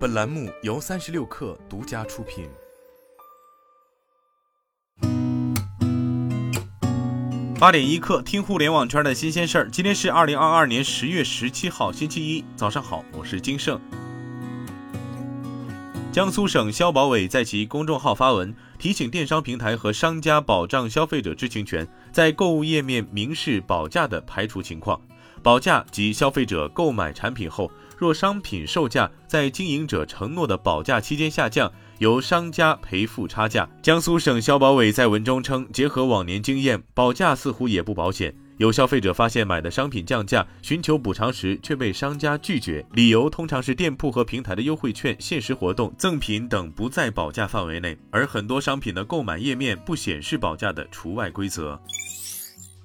本栏目由三十六氪独家出品。八点一刻，听互联网圈的新鲜事儿。今天是二零二二年十月十七号，星期一，早上好，我是金盛。江苏省消保委在其公众号发文，提醒电商平台和商家保障消费者知情权，在购物页面明示保价的排除情况。保价及消费者购买产品后，若商品售价在经营者承诺的保价期间下降，由商家赔付差价。江苏省消保委在文中称，结合往年经验，保价似乎也不保险。有消费者发现买的商品降价，寻求补偿时却被商家拒绝，理由通常是店铺和平台的优惠券、限时活动、赠品等不在保价范围内，而很多商品的购买页面不显示保价的除外规则。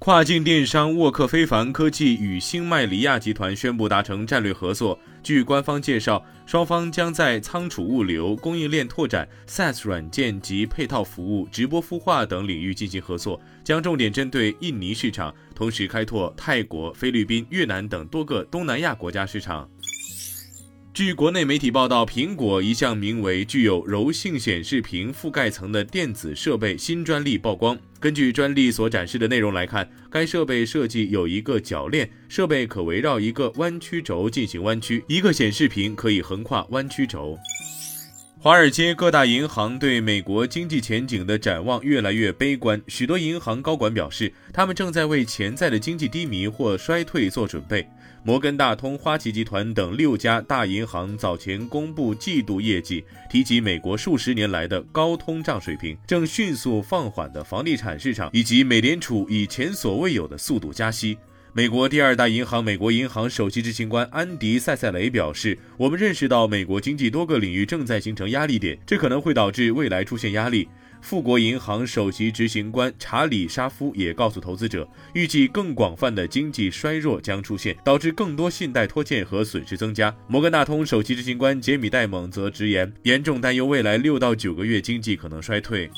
跨境电商沃克非凡科技与新麦里亚集团宣布达成战略合作。据官方介绍，双方将在仓储物流、供应链拓展、SaaS 软件及配套服务、直播孵化等领域进行合作，将重点针对印尼市场，同时开拓泰国、菲律宾、越南等多个东南亚国家市场。据国内媒体报道，苹果一项名为“具有柔性显示屏覆盖层”的电子设备新专利曝光。根据专利所展示的内容来看，该设备设计有一个铰链，设备可围绕一个弯曲轴进行弯曲，一个显示屏可以横跨弯曲轴。华尔街各大银行对美国经济前景的展望越来越悲观，许多银行高管表示，他们正在为潜在的经济低迷或衰退做准备。摩根大通、花旗集团等六家大银行早前公布季度业绩，提及美国数十年来的高通胀水平、正迅速放缓的房地产市场，以及美联储以前所未有的速度加息。美国第二大银行美国银行首席执行官安迪·塞塞雷表示：“我们认识到美国经济多个领域正在形成压力点，这可能会导致未来出现压力。”富国银行首席执行官查理·沙夫也告诉投资者，预计更广泛的经济衰弱将出现，导致更多信贷拖欠和损失增加。摩根大通首席执行官杰米·戴蒙则直言，严重担忧未来六到九个月经济可能衰退。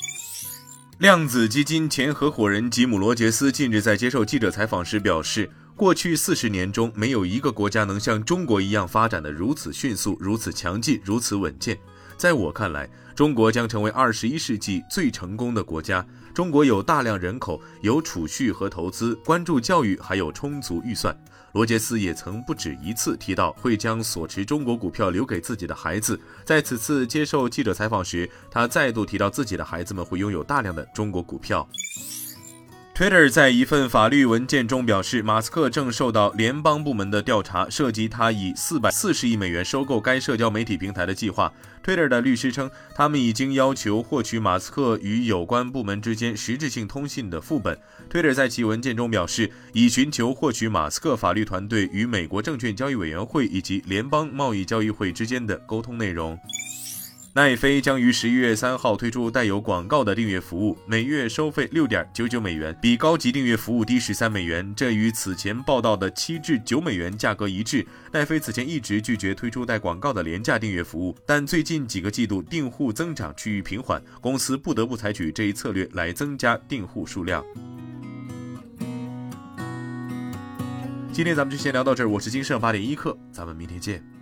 量子基金前合伙人吉姆·罗杰斯近日在接受记者采访时表示，过去四十年中，没有一个国家能像中国一样发展的如此迅速、如此强劲、如此稳健。在我看来，中国将成为二十一世纪最成功的国家。中国有大量人口，有储蓄和投资，关注教育，还有充足预算。罗杰斯也曾不止一次提到会将所持中国股票留给自己的孩子。在此次接受记者采访时，他再度提到自己的孩子们会拥有大量的中国股票。Twitter 在一份法律文件中表示，马斯克正受到联邦部门的调查，涉及他以四百四十亿美元收购该社交媒体平台的计划。Twitter 的律师称，他们已经要求获取马斯克与有关部门之间实质性通信的副本。Twitter 在其文件中表示，已寻求获取马斯克法律团队与美国证券交易委员会以及联邦贸易交易会之间的沟通内容。奈飞将于十一月三号推出带有广告的订阅服务，每月收费六点九九美元，比高级订阅服务低十三美元。这与此前报道的七至九美元价格一致。奈飞此前一直拒绝推出带广告的廉价订阅服务，但最近几个季度订户增长趋于平缓，公司不得不采取这一策略来增加订户数量。今天咱们就先聊到这儿，我是金盛八点一刻，咱们明天见。